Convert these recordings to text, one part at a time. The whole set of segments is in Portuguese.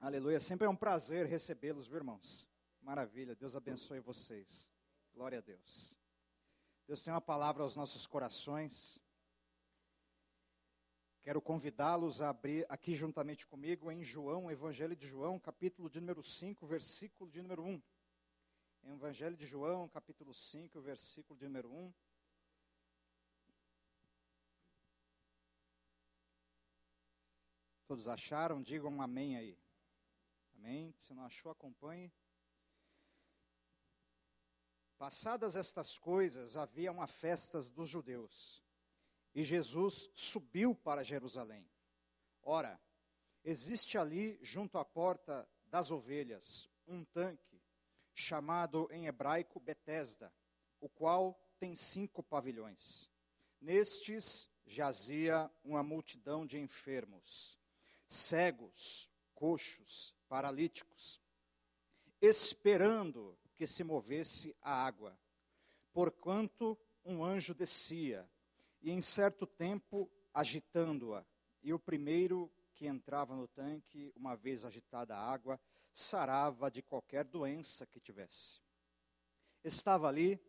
Aleluia. Sempre é um prazer recebê-los, viu, irmãos? Maravilha. Deus abençoe vocês. Glória a Deus. Deus tem uma palavra aos nossos corações. Quero convidá-los a abrir aqui juntamente comigo em João, Evangelho de João, capítulo de número 5, versículo de número 1. Em Evangelho de João, capítulo 5, versículo de número 1. Todos acharam? Digam um amém aí. Amém? Se não achou, acompanhe. Passadas estas coisas, havia uma festa dos judeus, e Jesus subiu para Jerusalém. Ora, existe ali, junto à porta das ovelhas, um tanque, chamado em hebraico Betesda, o qual tem cinco pavilhões. Nestes jazia uma multidão de enfermos, cegos, coxos, paralíticos, esperando que se movesse a água, porquanto um anjo descia, e em certo tempo agitando-a, e o primeiro que entrava no tanque, uma vez agitada a água, sarava de qualquer doença que tivesse. Estava ali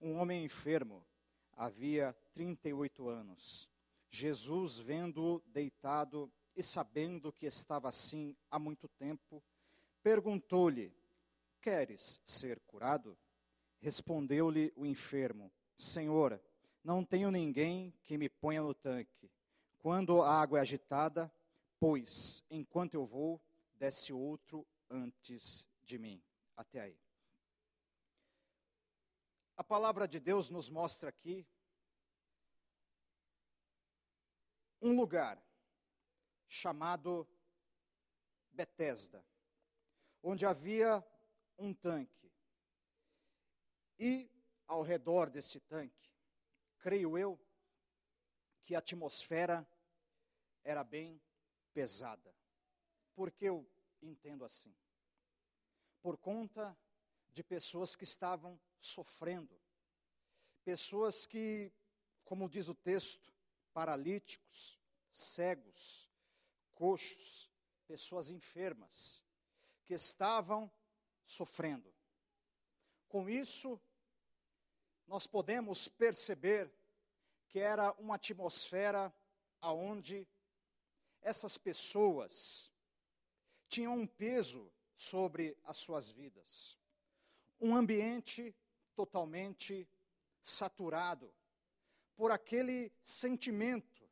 um homem enfermo, havia 38 anos. Jesus, vendo-o deitado e sabendo que estava assim há muito tempo, perguntou-lhe: Queres ser curado? Respondeu-lhe o enfermo: Senhor, não tenho ninguém que me ponha no tanque. Quando a água é agitada, pois, enquanto eu vou, desce outro antes de mim. Até aí. A palavra de Deus nos mostra aqui um lugar chamado Betesda, onde havia um tanque. E ao redor desse tanque, creio eu, que a atmosfera era bem pesada. Por que eu entendo assim? Por conta de pessoas que estavam sofrendo, pessoas que, como diz o texto, paralíticos, cegos, coxos, pessoas enfermas, que estavam sofrendo. Com isso, nós podemos perceber que era uma atmosfera aonde essas pessoas tinham um peso sobre as suas vidas. Um ambiente totalmente saturado por aquele sentimento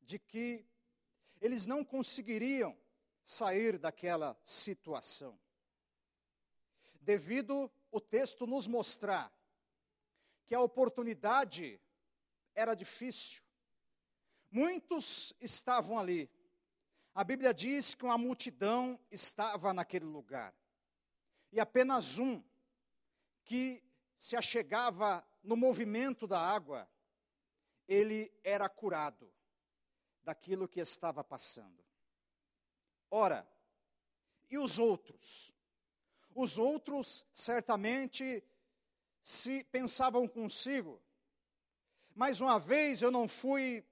de que eles não conseguiriam sair daquela situação. Devido o texto nos mostrar que a oportunidade era difícil. Muitos estavam ali. A Bíblia diz que uma multidão estava naquele lugar. E apenas um que se achegava no movimento da água, ele era curado daquilo que estava passando. Ora, e os outros? Os outros certamente se pensavam consigo, mais uma vez eu não fui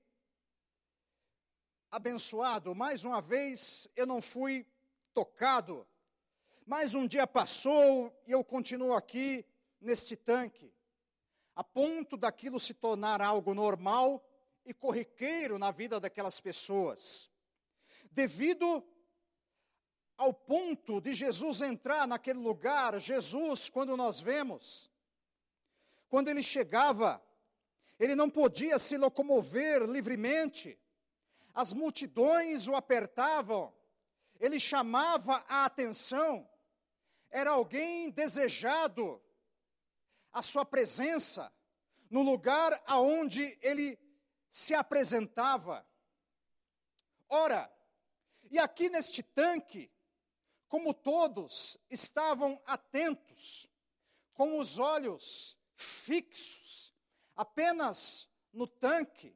abençoado, mais uma vez eu não fui tocado, mais um dia passou e eu continuo aqui neste tanque, a ponto daquilo se tornar algo normal e corriqueiro na vida daquelas pessoas. Devido ao ponto de Jesus entrar naquele lugar, Jesus, quando nós vemos, quando ele chegava, ele não podia se locomover livremente, as multidões o apertavam, ele chamava a atenção, era alguém desejado, a sua presença, no lugar aonde ele se apresentava. Ora, e aqui neste tanque, como todos estavam atentos, com os olhos fixos apenas no tanque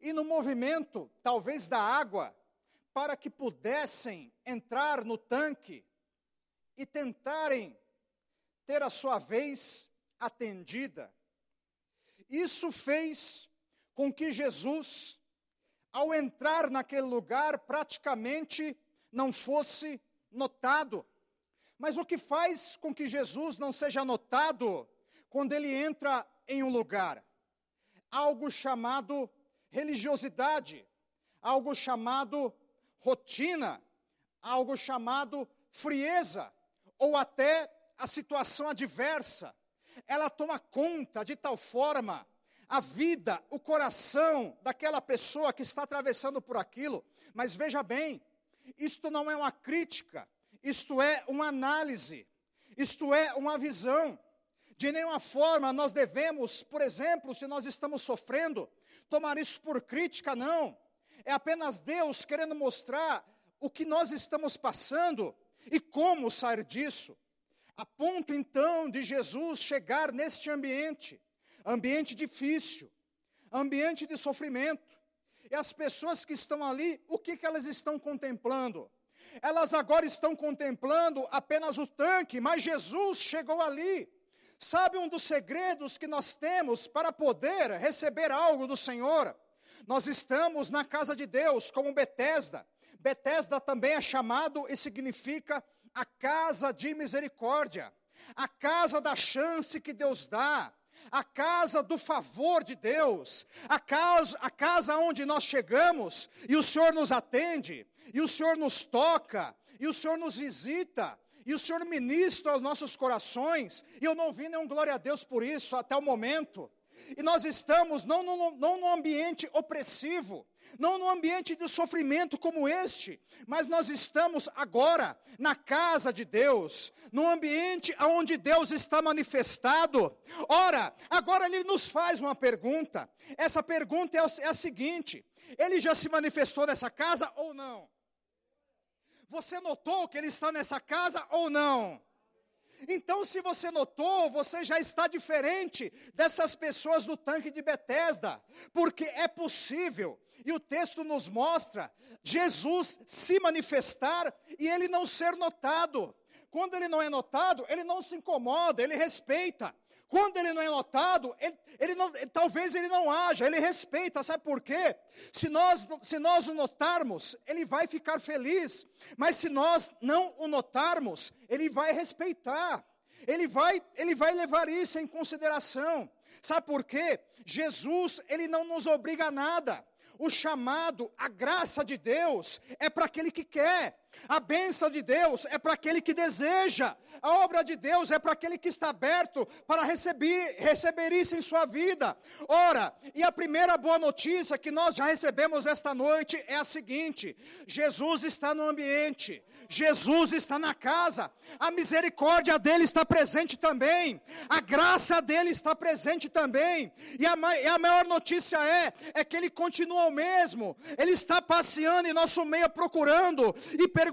e no movimento, talvez, da água, para que pudessem entrar no tanque e tentarem ter a sua vez atendida. Isso fez com que Jesus, ao entrar naquele lugar, praticamente não fosse notado. Mas o que faz com que Jesus não seja notado quando ele entra em um lugar? Algo chamado religiosidade, algo chamado rotina, algo chamado frieza, ou até a situação adversa. Ela toma conta de tal forma a vida, o coração daquela pessoa que está atravessando por aquilo. Mas veja bem, isto não é uma crítica, isto é uma análise, isto é uma visão. De nenhuma forma nós devemos, por exemplo, se nós estamos sofrendo, tomar isso por crítica, não. É apenas Deus querendo mostrar o que nós estamos passando e como sair disso. A ponto então de Jesus chegar neste ambiente, ambiente difícil, ambiente de sofrimento. E as pessoas que estão ali, o que, que elas estão contemplando? Elas agora estão contemplando apenas o tanque, mas Jesus chegou ali. Sabe um dos segredos que nós temos para poder receber algo do Senhor? Nós estamos na casa de Deus, como Betesda. Betesda também é chamado e significa a casa de misericórdia, a casa da chance que Deus dá, a casa do favor de Deus, a casa, a casa onde nós chegamos e o Senhor nos atende, e o Senhor nos toca, e o Senhor nos visita, e o Senhor ministra aos nossos corações, e eu não vi nenhum glória a Deus por isso até o momento. E nós estamos não, não, não num ambiente opressivo, não num ambiente de sofrimento como este, mas nós estamos agora na casa de Deus, num ambiente onde Deus está manifestado. Ora, agora ele nos faz uma pergunta. Essa pergunta é, é a seguinte: ele já se manifestou nessa casa ou não? Você notou que ele está nessa casa ou não? Então, se você notou, você já está diferente dessas pessoas do tanque de Betesda, porque é possível, e o texto nos mostra, Jesus se manifestar e ele não ser notado. Quando ele não é notado, ele não se incomoda, ele respeita. Quando ele não é notado, ele, ele não, talvez ele não haja, ele respeita, sabe por quê? Se nós, se nós o notarmos, ele vai ficar feliz, mas se nós não o notarmos, ele vai respeitar, ele vai, ele vai levar isso em consideração. Sabe por quê? Jesus, ele não nos obriga a nada. O chamado, a graça de Deus é para aquele que quer. A bênção de Deus é para aquele que deseja. A obra de Deus é para aquele que está aberto para receber, receber isso em sua vida. Ora, e a primeira boa notícia que nós já recebemos esta noite é a seguinte: Jesus está no ambiente, Jesus está na casa, a misericórdia dele está presente também, a graça dele está presente também. E a, e a maior notícia é, é que ele continua o mesmo, ele está passeando em nosso meio procurando e perguntando: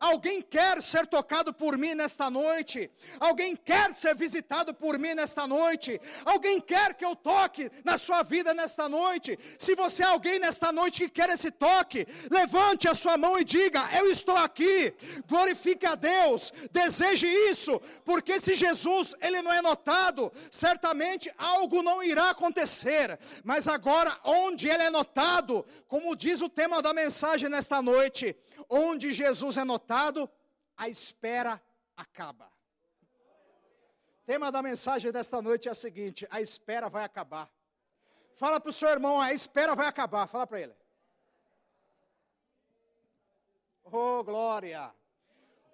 alguém quer ser tocado por mim nesta noite? Alguém quer ser visitado por mim nesta noite? Alguém quer que eu toque na sua vida nesta noite? Se você é alguém nesta noite que quer esse toque, levante a sua mão e diga: Eu estou aqui. Glorifique a Deus, deseje isso, porque se Jesus ele não é notado, certamente algo não irá acontecer. Mas agora, onde ele é notado, como diz o tema da mensagem nesta noite, onde Jesus é notado, a espera acaba. Tema da mensagem desta noite é a seguinte: a espera vai acabar. Fala para o seu irmão, a espera vai acabar. Fala para ele. Oh, glória!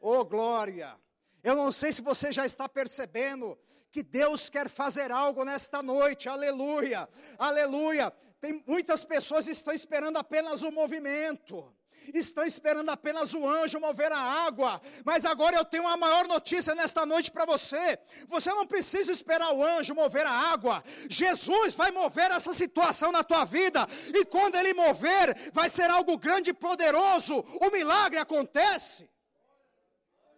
Oh, glória! Eu não sei se você já está percebendo que Deus quer fazer algo nesta noite. Aleluia! Aleluia! Tem muitas pessoas que estão esperando apenas o movimento estão esperando apenas o anjo mover a água. Mas agora eu tenho uma maior notícia nesta noite para você. Você não precisa esperar o anjo mover a água. Jesus vai mover essa situação na tua vida. E quando ele mover, vai ser algo grande e poderoso. O milagre acontece.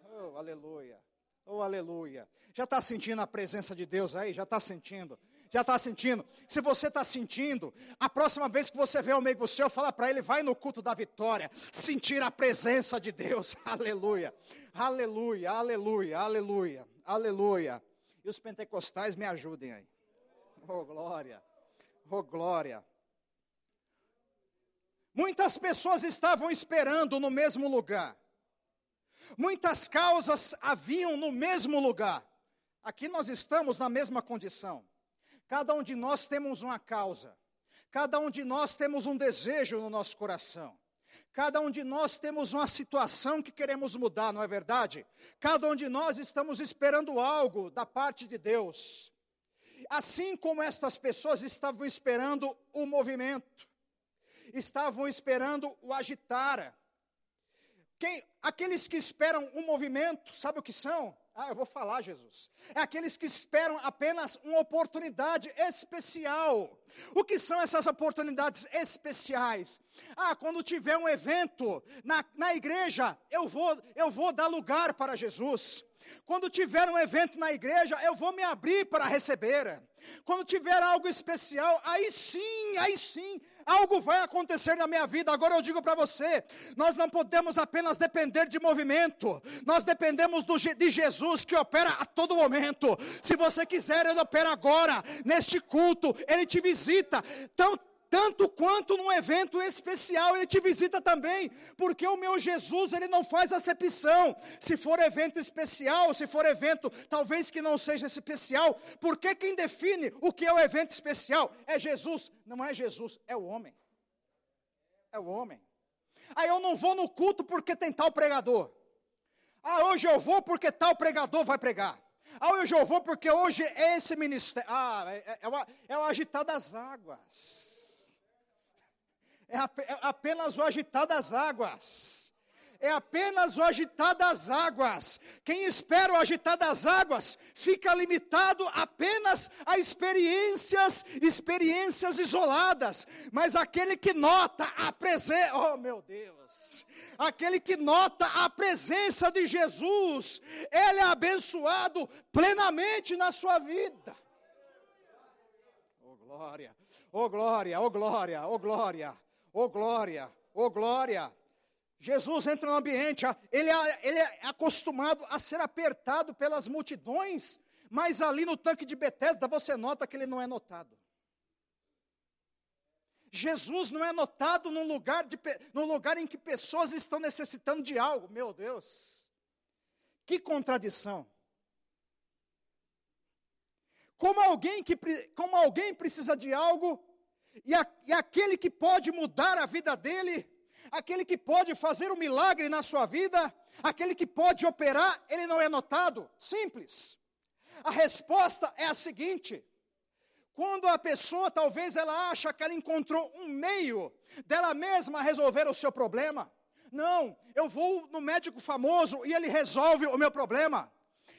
Oh, aleluia. Oh, aleluia. Já está sentindo a presença de Deus aí? Já está sentindo? Já está sentindo? Se você está sentindo, a próxima vez que você vê o amigo seu, fala para ele, vai no culto da vitória, sentir a presença de Deus. Aleluia, aleluia, aleluia, aleluia, aleluia. E os pentecostais me ajudem aí. Oh, glória, oh, glória. Muitas pessoas estavam esperando no mesmo lugar. Muitas causas haviam no mesmo lugar. Aqui nós estamos na mesma condição. Cada um de nós temos uma causa. Cada um de nós temos um desejo no nosso coração. Cada um de nós temos uma situação que queremos mudar, não é verdade? Cada um de nós estamos esperando algo da parte de Deus. Assim como estas pessoas estavam esperando o movimento, estavam esperando o agitar. Quem, aqueles que esperam um movimento, sabe o que são? Ah, eu vou falar, Jesus. É aqueles que esperam apenas uma oportunidade especial. O que são essas oportunidades especiais? Ah, quando tiver um evento na, na igreja, eu vou, eu vou dar lugar para Jesus. Quando tiver um evento na igreja, eu vou me abrir para receber. Quando tiver algo especial, aí sim, aí sim, algo vai acontecer na minha vida. Agora eu digo para você: nós não podemos apenas depender de movimento, nós dependemos do, de Jesus que opera a todo momento. Se você quiser, Ele opera agora, neste culto, Ele te visita. Então, tanto quanto num evento especial ele te visita também, porque o meu Jesus, ele não faz acepção. Se for evento especial, se for evento talvez que não seja especial, porque quem define o que é o evento especial é Jesus, não é Jesus, é o homem. É o homem. Aí eu não vou no culto porque tem tal pregador. Ah, hoje eu vou porque tal pregador vai pregar. Ah, hoje eu vou porque hoje é esse ministério. Ah, é, é, é, o, é o agitar das águas é, é apenas o agitar das águas. É apenas o agitar das águas. Quem espera o agitar das águas fica limitado apenas a experiências, experiências isoladas. Mas aquele que nota a presença, oh meu Deus, aquele que nota a presença de Jesus, ele é abençoado plenamente na sua vida. Oh glória, oh glória, oh glória, oh glória. Oh glória, oh glória. Jesus entra no ambiente, ele é, ele é acostumado a ser apertado pelas multidões, mas ali no tanque de Betesda você nota que ele não é notado. Jesus não é notado num lugar, de, num lugar em que pessoas estão necessitando de algo. Meu Deus, que contradição. Como alguém, que, como alguém precisa de algo, e, a, e aquele que pode mudar a vida dele, aquele que pode fazer um milagre na sua vida, aquele que pode operar, ele não é notado? Simples. A resposta é a seguinte: quando a pessoa talvez ela acha que ela encontrou um meio dela mesma resolver o seu problema, não, eu vou no médico famoso e ele resolve o meu problema.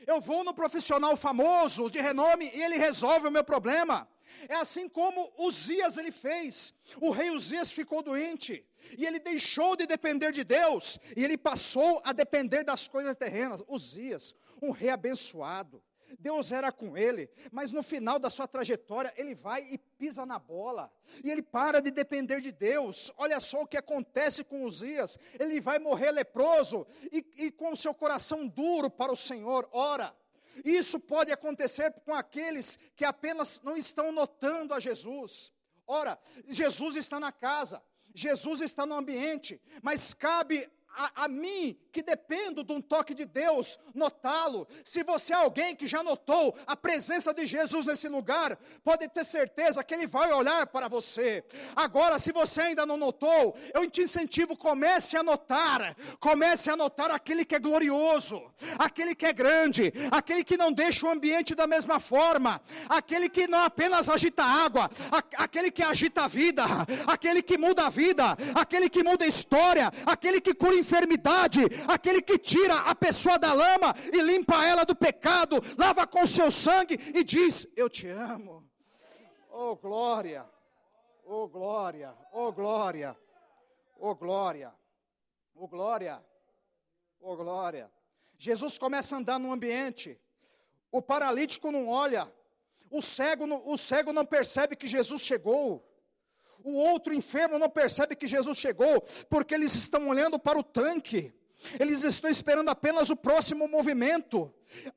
Eu vou no profissional famoso de renome e ele resolve o meu problema. É assim como Uzias ele fez. O rei Uzias ficou doente. E ele deixou de depender de Deus. E ele passou a depender das coisas terrenas. Uzias, um rei abençoado. Deus era com ele, mas no final da sua trajetória ele vai e pisa na bola, e ele para de depender de Deus. Olha só o que acontece com Uzias: ele vai morrer leproso e, e com seu coração duro para o Senhor. Ora, isso pode acontecer com aqueles que apenas não estão notando a Jesus. Ora, Jesus está na casa, Jesus está no ambiente, mas cabe a, a, mim, que dependo de um toque de Deus, notá-lo. Se você é alguém que já notou a presença de Jesus nesse lugar, pode ter certeza que Ele vai olhar para você. Agora, se você ainda não notou, eu te incentivo, comece a notar, comece a notar aquele que é glorioso, aquele que é grande, aquele que não deixa o ambiente da mesma forma, aquele que não apenas agita água, aquele que agita a vida, aquele que muda a vida, aquele que muda a história, aquele que cura enfermidade, aquele que tira a pessoa da lama e limpa ela do pecado, lava com seu sangue e diz: Eu te amo. Oh glória, oh glória, oh glória, oh glória, oh glória, oh glória. Jesus começa a andar no ambiente, o paralítico não olha, o cego, o cego não percebe que Jesus chegou. O outro enfermo não percebe que Jesus chegou, porque eles estão olhando para o tanque. Eles estão esperando apenas o próximo movimento,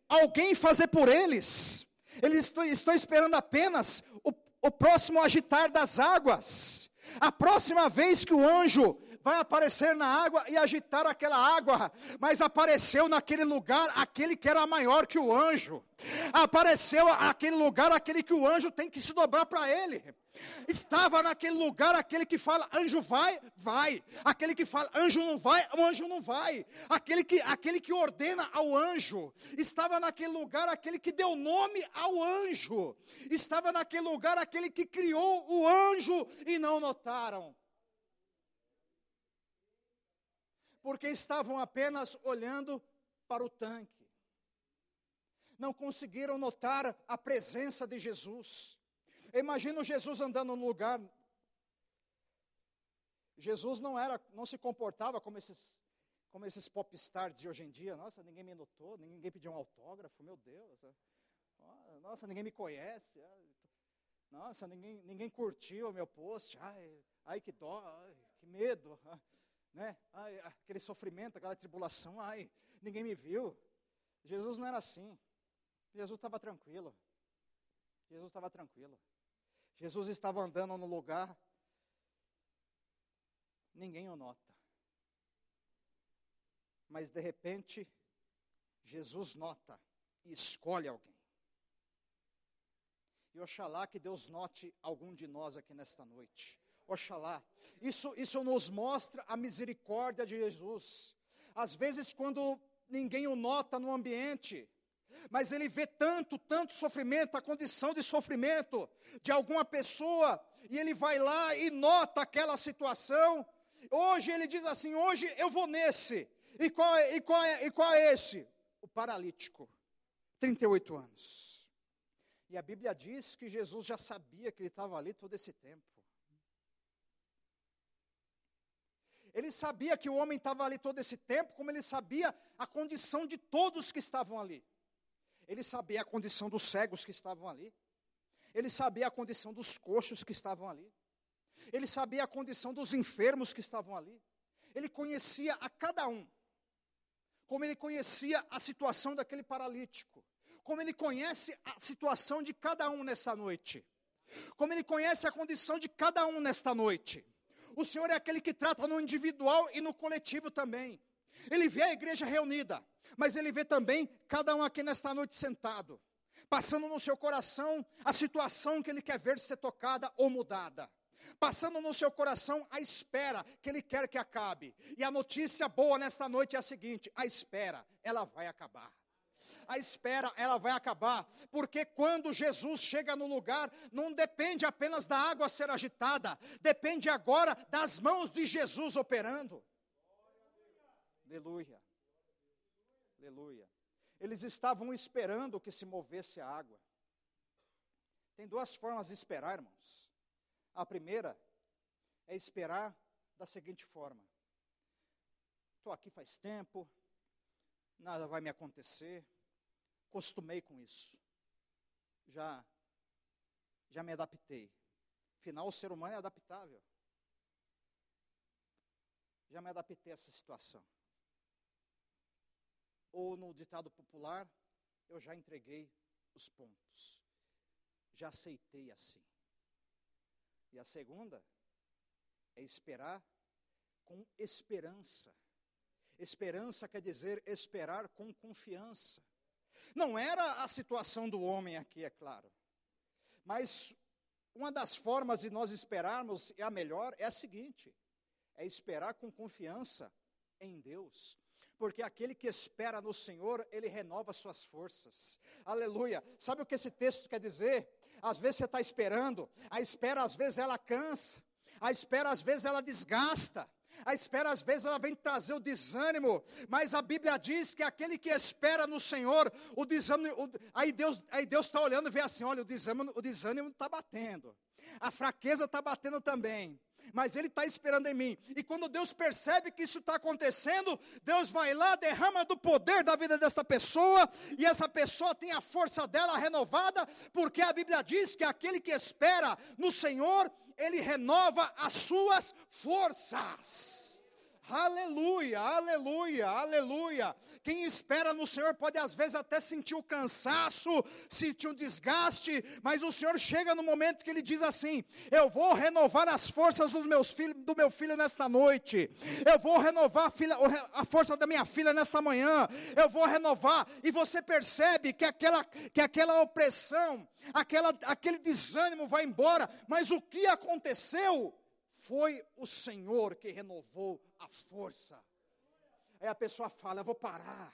alguém fazer por eles. Eles estão, esperando apenas o, o próximo agitar das águas. A próxima vez que o anjo vai aparecer na água e agitar aquela água, mas apareceu naquele lugar aquele que era maior que o anjo. Apareceu aquele lugar aquele que o anjo tem que se dobrar para ele. Estava naquele lugar aquele que fala anjo vai, vai. Aquele que fala anjo não vai, o anjo não vai. Aquele que, aquele que ordena ao anjo. Estava naquele lugar aquele que deu nome ao anjo. Estava naquele lugar aquele que criou o anjo e não notaram. Porque estavam apenas olhando para o tanque. Não conseguiram notar a presença de Jesus. Imagina Jesus andando no lugar. Jesus não era, não se comportava como esses, como esses popstars de hoje em dia. Nossa, ninguém me notou, ninguém pediu um autógrafo, meu Deus. Nossa, ninguém me conhece. Nossa, ninguém, ninguém curtiu o meu post. Ai, ai que dó, ai, que medo. Né? Ai, aquele sofrimento, aquela tribulação. Ai, ninguém me viu. Jesus não era assim. Jesus estava tranquilo. Jesus estava tranquilo. Jesus estava andando no lugar, ninguém o nota. Mas de repente, Jesus nota e escolhe alguém. E oxalá que Deus note algum de nós aqui nesta noite. Oxalá. Isso, isso nos mostra a misericórdia de Jesus. Às vezes, quando ninguém o nota no ambiente, mas ele vê tanto, tanto sofrimento, a condição de sofrimento de alguma pessoa, e ele vai lá e nota aquela situação. Hoje ele diz assim: hoje eu vou nesse. E qual é, e qual é, e qual é esse? O paralítico, 38 anos. E a Bíblia diz que Jesus já sabia que ele estava ali todo esse tempo. Ele sabia que o homem estava ali todo esse tempo, como ele sabia a condição de todos que estavam ali. Ele sabia a condição dos cegos que estavam ali. Ele sabia a condição dos coxos que estavam ali. Ele sabia a condição dos enfermos que estavam ali. Ele conhecia a cada um. Como ele conhecia a situação daquele paralítico. Como ele conhece a situação de cada um nessa noite. Como ele conhece a condição de cada um nesta noite. O Senhor é aquele que trata no individual e no coletivo também. Ele vê a igreja reunida mas Ele vê também cada um aqui nesta noite sentado, passando no seu coração a situação que Ele quer ver ser tocada ou mudada. Passando no seu coração a espera que Ele quer que acabe. E a notícia boa nesta noite é a seguinte: a espera, ela vai acabar a espera ela vai acabar, porque quando Jesus chega no lugar, não depende apenas da água ser agitada, depende agora das mãos de Jesus operando. Aleluia. Aleluia. Eles estavam esperando que se movesse a água. Tem duas formas de esperar, irmãos. A primeira é esperar da seguinte forma: estou aqui faz tempo, nada vai me acontecer, costumei com isso, já, já me adaptei. Afinal, o ser humano é adaptável. Já me adaptei a essa situação ou no ditado popular, eu já entreguei os pontos. Já aceitei assim. E a segunda é esperar com esperança. Esperança quer dizer esperar com confiança. Não era a situação do homem aqui, é claro. Mas uma das formas de nós esperarmos, e a melhor, é a seguinte: é esperar com confiança em Deus porque aquele que espera no Senhor, ele renova suas forças. Aleluia. Sabe o que esse texto quer dizer? Às vezes você está esperando, a espera às vezes ela cansa, a espera às vezes ela desgasta. A espera às vezes ela vem trazer o desânimo, mas a Bíblia diz que aquele que espera no Senhor, o desânimo, o, aí Deus aí Deus está olhando e vê assim, olha o desânimo o desânimo está batendo, a fraqueza está batendo também mas Ele está esperando em mim. E quando Deus percebe que isso está acontecendo, Deus vai lá, derrama do poder da vida dessa pessoa, e essa pessoa tem a força dela renovada, porque a Bíblia diz que aquele que espera no Senhor, ele renova as suas forças. Aleluia, aleluia, aleluia. Quem espera no Senhor pode às vezes até sentir o cansaço, sentir o desgaste, mas o Senhor chega no momento que ele diz assim: Eu vou renovar as forças dos meus filhos, do meu filho nesta noite, eu vou renovar a, filha, a força da minha filha nesta manhã, eu vou renovar, e você percebe que aquela, que aquela opressão, aquela, aquele desânimo vai embora, mas o que aconteceu? Foi o Senhor que renovou a força. Aí a pessoa fala: Eu vou parar,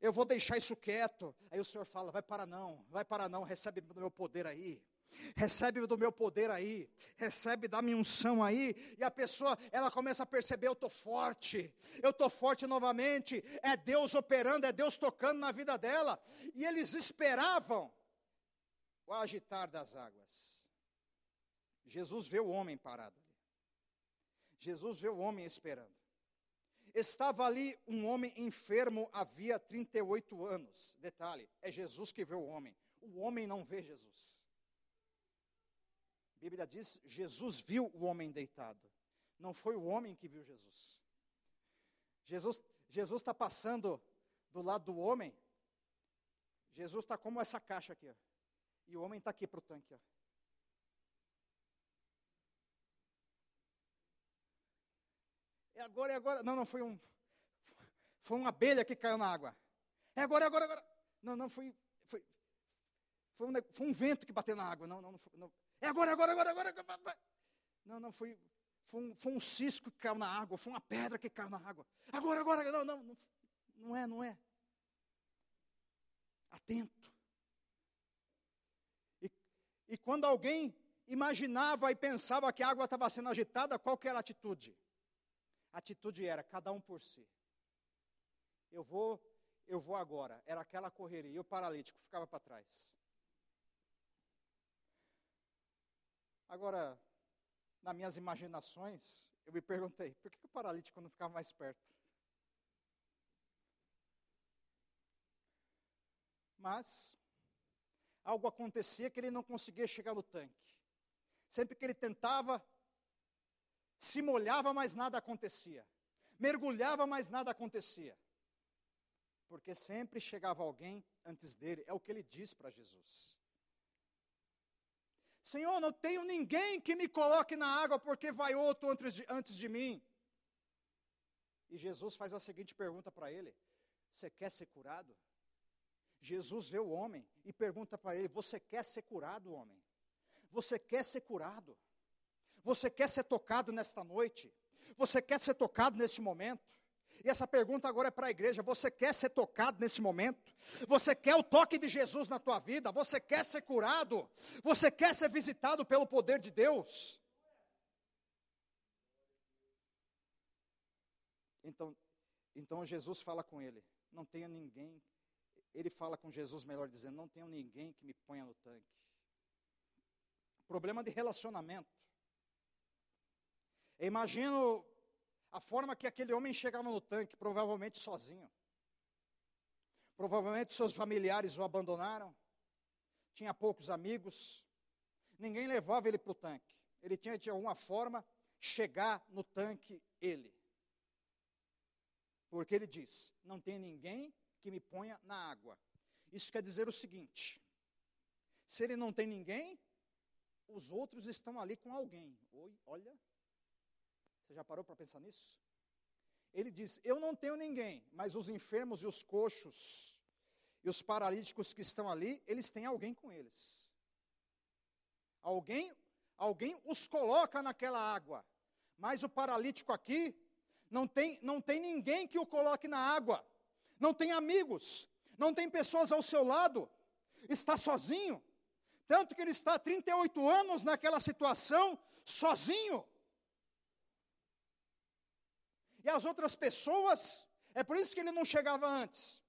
eu vou deixar isso quieto. Aí o Senhor fala: Vai parar não, vai parar não, recebe do meu poder aí. Recebe do meu poder aí, recebe da minha unção aí, e a pessoa, ela começa a perceber: eu estou forte, eu estou forte novamente, é Deus operando, é Deus tocando na vida dela, e eles esperavam o agitar das águas. Jesus vê o homem parado Jesus vê o homem esperando. Estava ali um homem enfermo havia 38 anos. Detalhe, é Jesus que vê o homem. O homem não vê Jesus. A Bíblia diz: Jesus viu o homem deitado. Não foi o homem que viu Jesus. Jesus Jesus está passando do lado do homem. Jesus está como essa caixa aqui, ó. e o homem está aqui para o tanque. Ó. É agora, é agora. Não, não, foi um. Foi uma abelha que caiu na água. É agora, é agora, é agora. Não, não, foi. Foi, foi, um, foi um vento que bateu na água. Não, não, não, foi, não. É agora, agora, agora, agora. agora. Não, não, foi. Foi um, foi um cisco que caiu na água. Foi uma pedra que caiu na água. Agora, agora. Não, não, não, não é, não é. Atento. E, e quando alguém imaginava e pensava que a água estava sendo agitada, qual que era a atitude? A atitude era cada um por si. Eu vou, eu vou agora. Era aquela correria. E o paralítico ficava para trás. Agora, nas minhas imaginações, eu me perguntei, por que, que o paralítico não ficava mais perto? Mas algo acontecia que ele não conseguia chegar no tanque. Sempre que ele tentava, se molhava, mas nada acontecia. Mergulhava, mas nada acontecia. Porque sempre chegava alguém antes dele, é o que ele diz para Jesus. Senhor, não tenho ninguém que me coloque na água, porque vai outro antes de, antes de mim. E Jesus faz a seguinte pergunta para ele: Você quer ser curado? Jesus vê o homem e pergunta para ele: Você quer ser curado, homem? Você quer ser curado? Você quer ser tocado nesta noite? Você quer ser tocado neste momento? E essa pergunta agora é para a igreja: você quer ser tocado nesse momento? Você quer o toque de Jesus na tua vida? Você quer ser curado? Você quer ser visitado pelo poder de Deus? Então, então Jesus fala com ele: não tenha ninguém. Ele fala com Jesus, melhor dizendo: não tenha ninguém que me ponha no tanque. Problema de relacionamento. Eu imagino a forma que aquele homem chegava no tanque, provavelmente sozinho. Provavelmente seus familiares o abandonaram, tinha poucos amigos, ninguém levava ele para o tanque. Ele tinha de alguma forma chegar no tanque ele. Porque ele diz: Não tem ninguém que me ponha na água. Isso quer dizer o seguinte: se ele não tem ninguém, os outros estão ali com alguém. Oi, olha, você já parou para pensar nisso? Ele diz: Eu não tenho ninguém, mas os enfermos e os coxos e os paralíticos que estão ali, eles têm alguém com eles. Alguém, alguém os coloca naquela água. Mas o paralítico aqui não tem, não tem ninguém que o coloque na água. Não tem amigos, não tem pessoas ao seu lado. Está sozinho. Tanto que ele está há 38 anos naquela situação, sozinho. E as outras pessoas, é por isso que ele não chegava antes.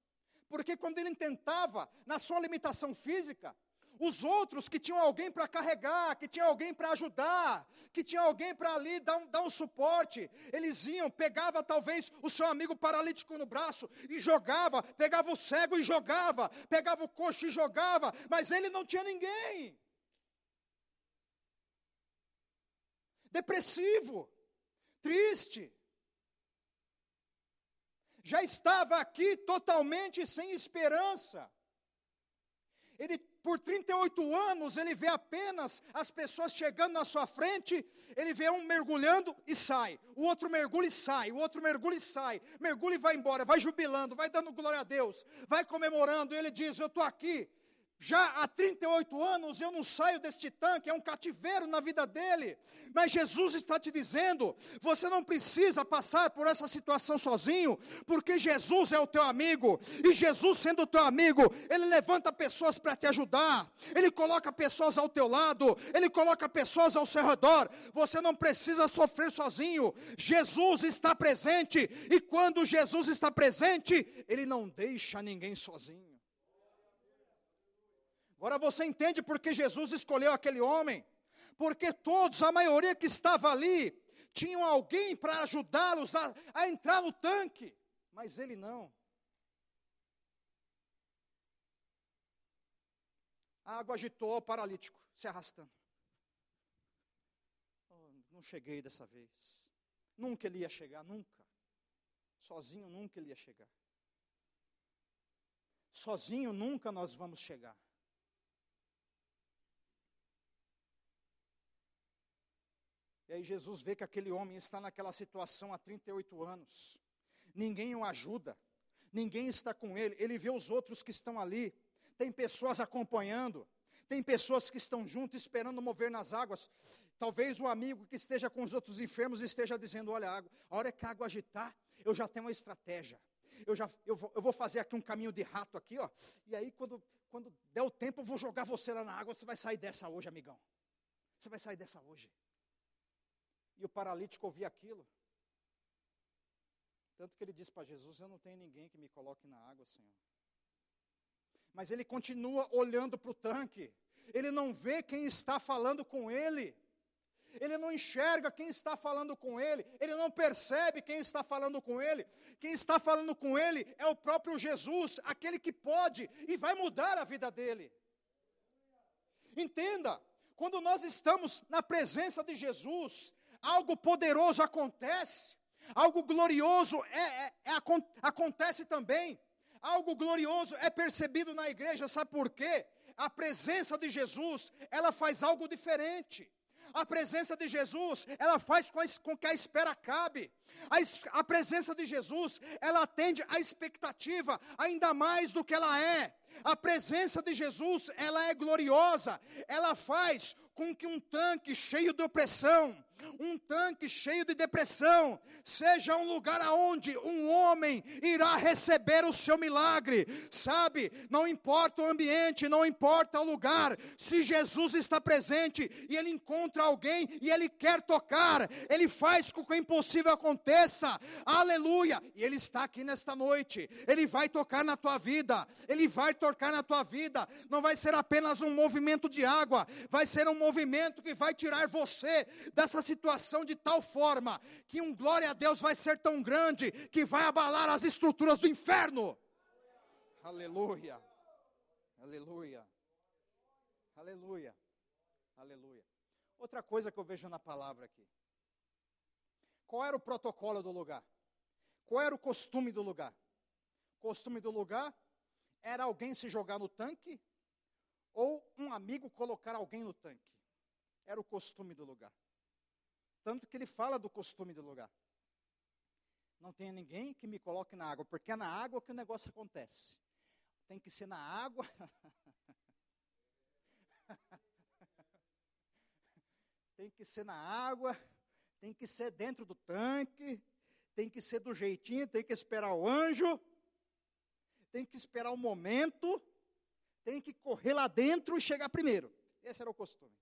Porque quando ele tentava, na sua limitação física, os outros que tinham alguém para carregar, que tinham alguém para ajudar, que tinham alguém para ali dar um, dar um suporte, eles iam, pegava talvez o seu amigo paralítico no braço e jogava, pegava o cego e jogava, pegava o coxo e jogava, mas ele não tinha ninguém. Depressivo, triste. Já estava aqui totalmente sem esperança. Ele, por 38 anos, ele vê apenas as pessoas chegando na sua frente, ele vê um mergulhando e sai, o outro mergulha e sai, o outro mergulha e sai, mergulha e vai embora, vai jubilando, vai dando glória a Deus, vai comemorando, ele diz: Eu estou aqui, já há 38 anos eu não saio deste tanque, é um cativeiro na vida dele. Mas Jesus está te dizendo: você não precisa passar por essa situação sozinho, porque Jesus é o teu amigo, e Jesus, sendo o teu amigo, ele levanta pessoas para te ajudar, ele coloca pessoas ao teu lado, ele coloca pessoas ao seu redor. Você não precisa sofrer sozinho, Jesus está presente, e quando Jesus está presente, ele não deixa ninguém sozinho. Agora você entende por que Jesus escolheu aquele homem? Porque todos, a maioria que estava ali, tinham alguém para ajudá-los a, a entrar no tanque, mas ele não. A água agitou o paralítico, se arrastando. Oh, não cheguei dessa vez. Nunca ele ia chegar, nunca. Sozinho nunca ele ia chegar. Sozinho nunca nós vamos chegar. Aí Jesus vê que aquele homem está naquela situação há 38 anos. Ninguém o ajuda, ninguém está com ele. Ele vê os outros que estão ali. Tem pessoas acompanhando, tem pessoas que estão junto esperando mover nas águas. Talvez o amigo que esteja com os outros enfermos esteja dizendo: Olha, a, água, a hora que a água agitar, eu já tenho uma estratégia. Eu, já, eu, vou, eu vou fazer aqui um caminho de rato aqui, ó. E aí, quando, quando der o tempo, eu vou jogar você lá na água. Você vai sair dessa hoje, amigão. Você vai sair dessa hoje. E o paralítico ouvia aquilo. Tanto que ele disse para Jesus: Eu não tenho ninguém que me coloque na água, Senhor. Mas ele continua olhando para o tanque. Ele não vê quem está falando com ele. Ele não enxerga quem está falando com ele. Ele não percebe quem está falando com ele. Quem está falando com ele é o próprio Jesus, aquele que pode e vai mudar a vida dele. Entenda, quando nós estamos na presença de Jesus, algo poderoso acontece, algo glorioso é, é, é, acontece também, algo glorioso é percebido na igreja, sabe por quê? A presença de Jesus, ela faz algo diferente. A presença de Jesus, ela faz com, que a espera acabe. A, a presença de Jesus, ela atende à expectativa, ainda mais do que ela é. A presença de Jesus, ela é gloriosa. Ela faz com que um tanque cheio de opressão, um tanque cheio de depressão, seja um lugar aonde um homem irá receber o seu milagre. Sabe? Não importa o ambiente, não importa o lugar. Se Jesus está presente e ele encontra alguém e ele quer tocar, ele faz com que o impossível aconteça. Aleluia! E ele está aqui nesta noite. Ele vai tocar na tua vida. Ele vai tocar na tua vida. Não vai ser apenas um movimento de água, vai ser um movimento que vai tirar você dessa situação de tal forma que um glória a Deus vai ser tão grande que vai abalar as estruturas do inferno. Aleluia. Aleluia. Aleluia. Aleluia. Outra coisa que eu vejo na palavra aqui. Qual era o protocolo do lugar? Qual era o costume do lugar? Costume do lugar era alguém se jogar no tanque ou um amigo colocar alguém no tanque. Era o costume do lugar. Tanto que ele fala do costume do lugar. Não tem ninguém que me coloque na água, porque é na água que o negócio acontece. Tem que ser na água. tem que ser na água, tem que ser dentro do tanque, tem que ser do jeitinho, tem que esperar o anjo, tem que esperar o momento, tem que correr lá dentro e chegar primeiro. Esse era o costume.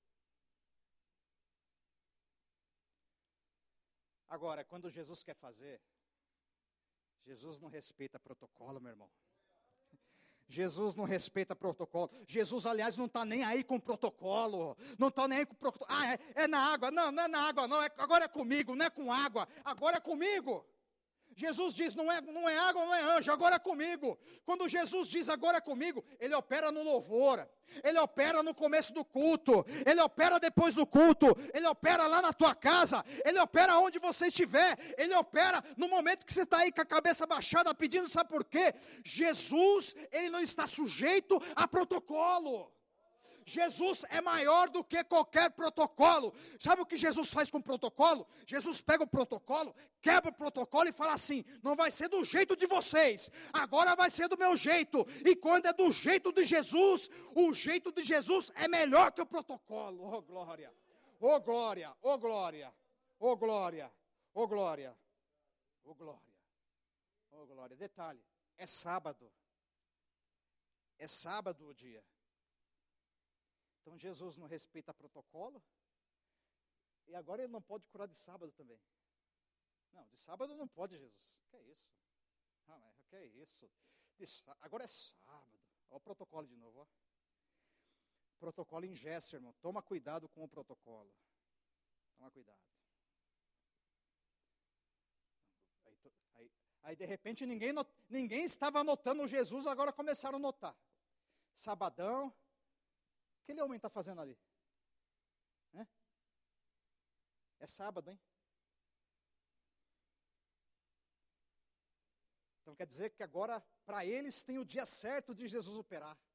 Agora, quando Jesus quer fazer, Jesus não respeita protocolo, meu irmão. Jesus não respeita protocolo. Jesus, aliás, não está nem aí com protocolo. Não está nem aí com protocolo. Ah, é, é, na água. Não, não é na água, não. É, agora é comigo, não é com água. Agora é comigo. Jesus diz: não é, não é água, não é anjo, agora é comigo. Quando Jesus diz agora é comigo, ele opera no louvor, ele opera no começo do culto, ele opera depois do culto, ele opera lá na tua casa, ele opera onde você estiver, ele opera no momento que você está aí com a cabeça baixada pedindo, sabe por quê? Jesus, ele não está sujeito a protocolo. Jesus é maior do que qualquer protocolo. Sabe o que Jesus faz com o protocolo? Jesus pega o protocolo, quebra o protocolo e fala assim: não vai ser do jeito de vocês, agora vai ser do meu jeito. E quando é do jeito de Jesus, o jeito de Jesus é melhor que o protocolo. Oh glória, oh glória, oh glória, oh glória, oh glória, oh glória, oh glória. Detalhe: é sábado. É sábado o dia. Então Jesus não respeita protocolo. E agora ele não pode curar de sábado também. Não, de sábado não pode, Jesus. Que é isso? Ah, mas que é isso? agora é sábado. Olha o protocolo de novo. Ó. Protocolo em gesto, irmão. Toma cuidado com o protocolo. Toma cuidado. Aí, aí, aí de repente ninguém, ninguém estava notando Jesus, agora começaram a notar. Sabadão, aquele homem está fazendo ali? É? é sábado, hein? Então quer dizer que agora, para eles, tem o dia certo de Jesus operar.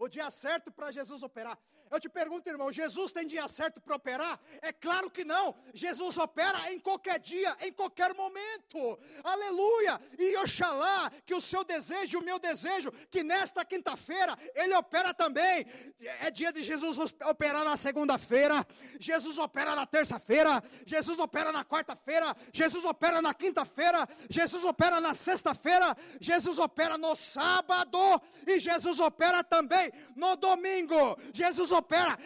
O dia certo para Jesus operar. Eu te pergunto, irmão, Jesus tem dia certo para operar? É claro que não. Jesus opera em qualquer dia, em qualquer momento. Aleluia! E oxalá que o seu desejo, o meu desejo, que nesta quinta-feira ele opera também. É dia de Jesus operar na segunda-feira, Jesus opera na terça-feira, Jesus opera na quarta-feira, Jesus opera na quinta-feira, Jesus opera na sexta-feira, Jesus opera no sábado e Jesus opera também no domingo. Jesus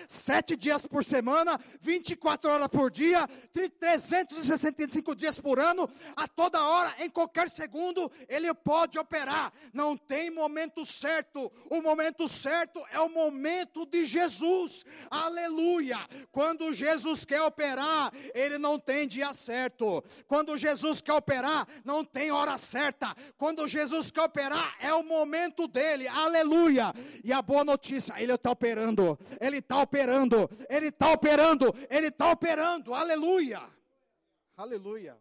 sete dias por semana, 24 horas por dia, 365 dias por ano, a toda hora, em qualquer segundo, Ele pode operar. Não tem momento certo. O momento certo é o momento de Jesus. Aleluia. Quando Jesus quer operar, Ele não tem dia certo. Quando Jesus quer operar, não tem hora certa. Quando Jesus quer operar, é o momento dele. Aleluia. E a boa notícia, Ele está operando. Ele está operando, Ele está operando, Ele está operando, aleluia, aleluia.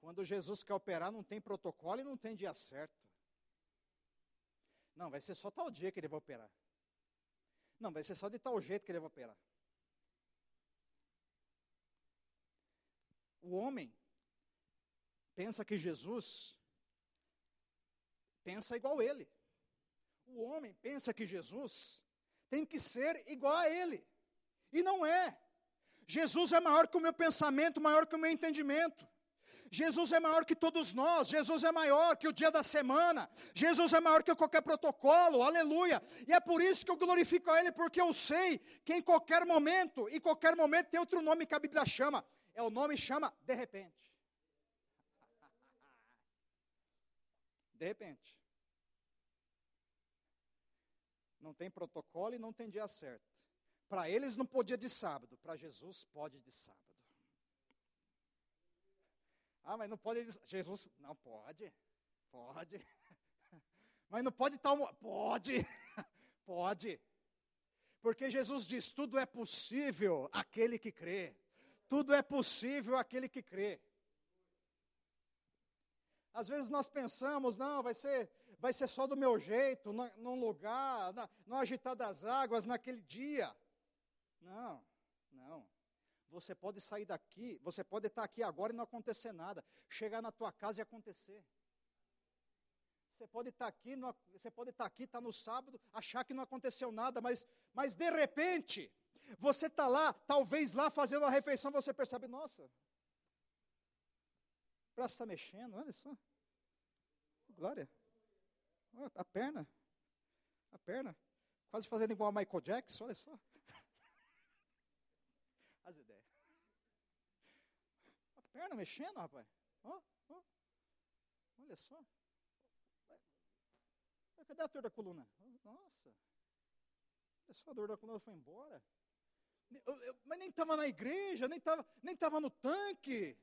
Quando Jesus quer operar, não tem protocolo e não tem dia certo. Não, vai ser só tal dia que ele vai operar. Não, vai ser só de tal jeito que ele vai operar. O homem pensa que Jesus pensa igual ele. O homem pensa que Jesus tem que ser igual a Ele. E não é. Jesus é maior que o meu pensamento, maior que o meu entendimento. Jesus é maior que todos nós, Jesus é maior que o dia da semana, Jesus é maior que qualquer protocolo, aleluia. E é por isso que eu glorifico a Ele, porque eu sei que em qualquer momento, em qualquer momento tem outro nome que a Bíblia chama, é o nome chama de repente. De repente. Não tem protocolo e não tem dia certo. Para eles não podia de sábado, para Jesus pode de sábado. Ah, mas não pode de... Jesus não pode. Pode. Mas não pode tal pode. Pode. Porque Jesus diz: tudo é possível aquele que crê. Tudo é possível aquele que crê. Às vezes nós pensamos, não, vai ser vai ser só do meu jeito, num lugar, na, no agitar das águas, naquele dia. Não, não. Você pode sair daqui, você pode estar aqui agora e não acontecer nada. Chegar na tua casa e acontecer. Você pode estar aqui, você pode estar aqui, estar no sábado, achar que não aconteceu nada, mas, mas de repente, você está lá, talvez lá fazendo uma refeição, você percebe, nossa, o braço está mexendo, olha só. Glória. A perna. A perna. Quase fazendo igual a Michael Jackson, olha só. As ideias. A perna mexendo, rapaz. Ó, ó. Olha só. Cadê a dor da coluna? Nossa. Olha só, a dor da coluna foi embora. Eu, eu, mas nem estava na igreja, nem estava nem tava no tanque.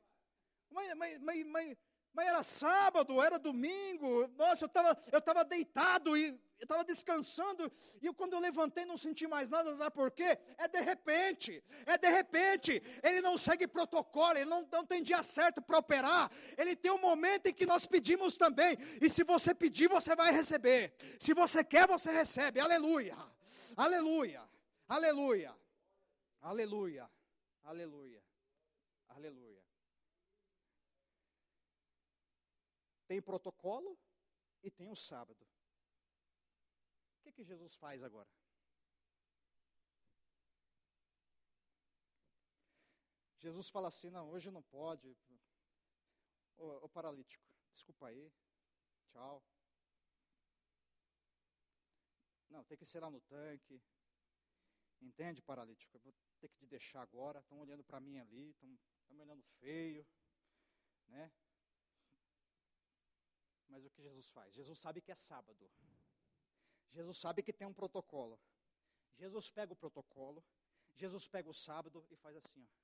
Mas, mas, mas, mas, mas era sábado, era domingo. Nossa, eu estava eu tava deitado e eu estava descansando. E eu, quando eu levantei, não senti mais nada. Sabe por quê? É de repente. É de repente. Ele não segue protocolo. Ele não, não tem dia certo para operar. Ele tem um momento em que nós pedimos também. E se você pedir, você vai receber. Se você quer, você recebe. Aleluia. Aleluia. Aleluia. Aleluia. Aleluia. Aleluia. Tem protocolo e tem o sábado. O que, que Jesus faz agora? Jesus fala assim: não, hoje não pode. Ô paralítico, desculpa aí, tchau. Não, tem que ser lá no tanque. Entende, paralítico? Eu vou ter que te deixar agora. Estão olhando para mim ali, estão me olhando feio, né? Mas o que Jesus faz? Jesus sabe que é sábado. Jesus sabe que tem um protocolo. Jesus pega o protocolo, Jesus pega o sábado e faz assim, ó.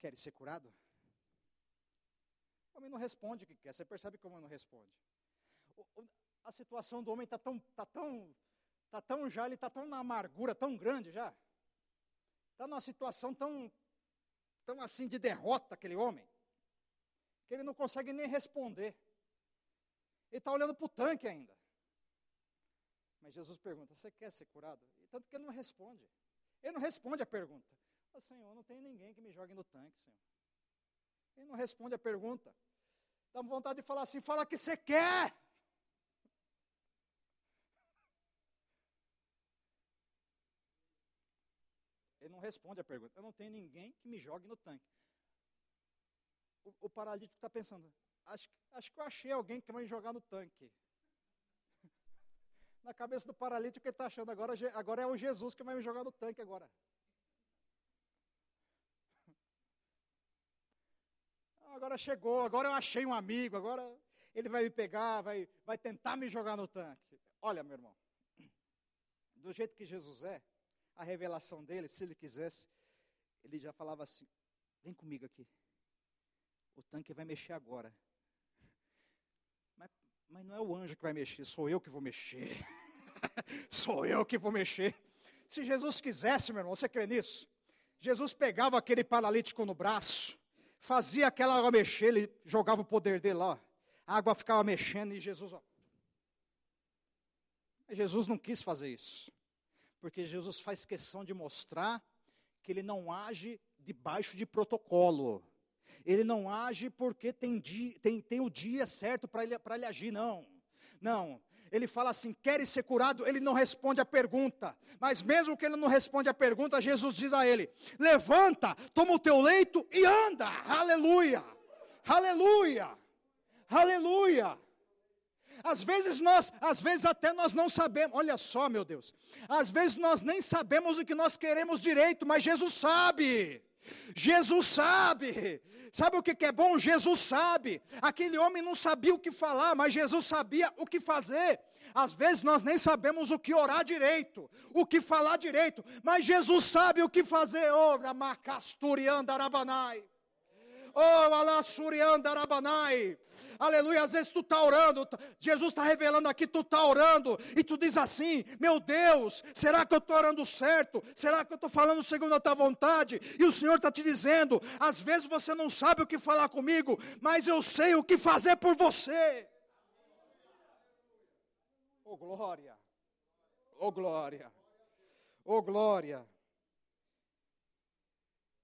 Quer ser curado? O homem não responde o que quer. Você percebe como ele não responde? O, o, a situação do homem está tão, tá tão, tá tão já, ele está tão na amargura, tão grande já. Está numa situação tão, tão assim de derrota aquele homem, que ele não consegue nem responder. Ele está olhando para o tanque ainda. Mas Jesus pergunta: Você quer ser curado? E tanto que ele não responde. Ele não responde a pergunta. Oh, Senhor, não tem ninguém que me jogue no tanque, Senhor. Ele não responde a pergunta. Dá vontade de falar assim: Fala que você quer. Ele não responde a pergunta. Eu não tenho ninguém que me jogue no tanque. O, o paralítico está pensando: acho, acho que eu achei alguém que vai me jogar no tanque. Na cabeça do paralítico, ele está achando agora, agora é o Jesus que vai me jogar no tanque agora. Agora chegou, agora eu achei um amigo, agora ele vai me pegar, vai, vai tentar me jogar no tanque. Olha, meu irmão, do jeito que Jesus é, a revelação dele, se ele quisesse, ele já falava assim: vem comigo aqui. O tanque vai mexer agora. Mas, mas não é o anjo que vai mexer, sou eu que vou mexer. sou eu que vou mexer. Se Jesus quisesse, meu irmão, você crê nisso? Jesus pegava aquele paralítico no braço, fazia aquela água mexer, ele jogava o poder dele lá. A água ficava mexendo e Jesus, ó. Jesus não quis fazer isso porque Jesus faz questão de mostrar que ele não age debaixo de protocolo. Ele não age porque tem, dia, tem, tem o dia certo para ele, ele agir, não. Não. Ele fala assim: queres ser curado? Ele não responde a pergunta. Mas mesmo que ele não responde a pergunta, Jesus diz a ele: levanta, toma o teu leito e anda. Aleluia! Aleluia! Aleluia! Às vezes nós, às vezes até nós não sabemos, olha só, meu Deus. Às vezes nós nem sabemos o que nós queremos direito, mas Jesus sabe. Jesus sabe. Sabe o que, é bom? Jesus sabe. Aquele homem não sabia o que falar, mas Jesus sabia o que fazer. Às vezes nós nem sabemos o que orar direito, o que falar direito, mas Jesus sabe o que fazer. Oh, Ramacasturianda Arabanai. Oh, Alassurianda Arabanai. Aleluia. Às vezes tu está orando, Jesus está revelando aqui, tu está orando, e tu diz assim: Meu Deus, será que eu estou orando certo? Será que eu estou falando segundo a tua vontade? E o Senhor está te dizendo: Às vezes você não sabe o que falar comigo, mas eu sei o que fazer por você. Oh glória, oh glória, oh glória.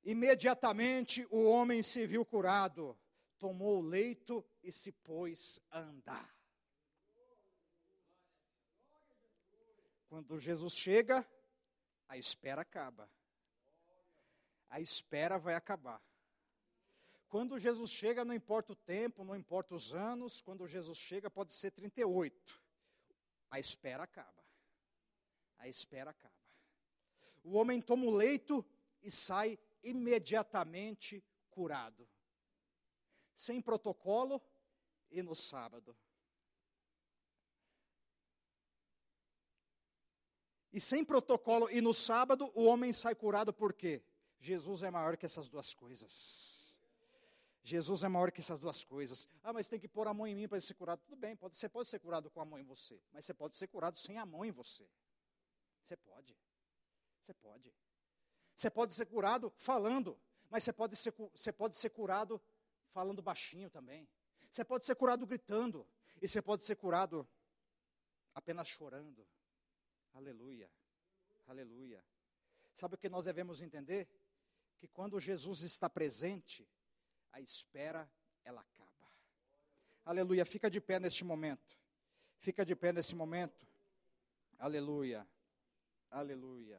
Imediatamente o homem se viu curado, tomou o leito e se pôs a andar. Quando Jesus chega, a espera acaba. A espera vai acabar. Quando Jesus chega, não importa o tempo, não importa os anos, quando Jesus chega, pode ser 38. A espera acaba. A espera acaba. O homem toma o leito e sai imediatamente curado. Sem protocolo e no sábado. E sem protocolo e no sábado, o homem sai curado por quê? Jesus é maior que essas duas coisas. Jesus é maior que essas duas coisas. Ah, mas tem que pôr a mão em mim para ser curado. Tudo bem, pode, você pode ser curado com a mão em você, mas você pode ser curado sem a mão em você. Você pode. Você pode. Você pode ser curado falando, mas você pode ser, você pode ser curado falando baixinho também. Você pode ser curado gritando, e você pode ser curado apenas chorando. Aleluia. Aleluia. Sabe o que nós devemos entender? Que quando Jesus está presente, a espera ela acaba. Aleluia. Fica de pé neste momento. Fica de pé nesse momento. Aleluia. Aleluia.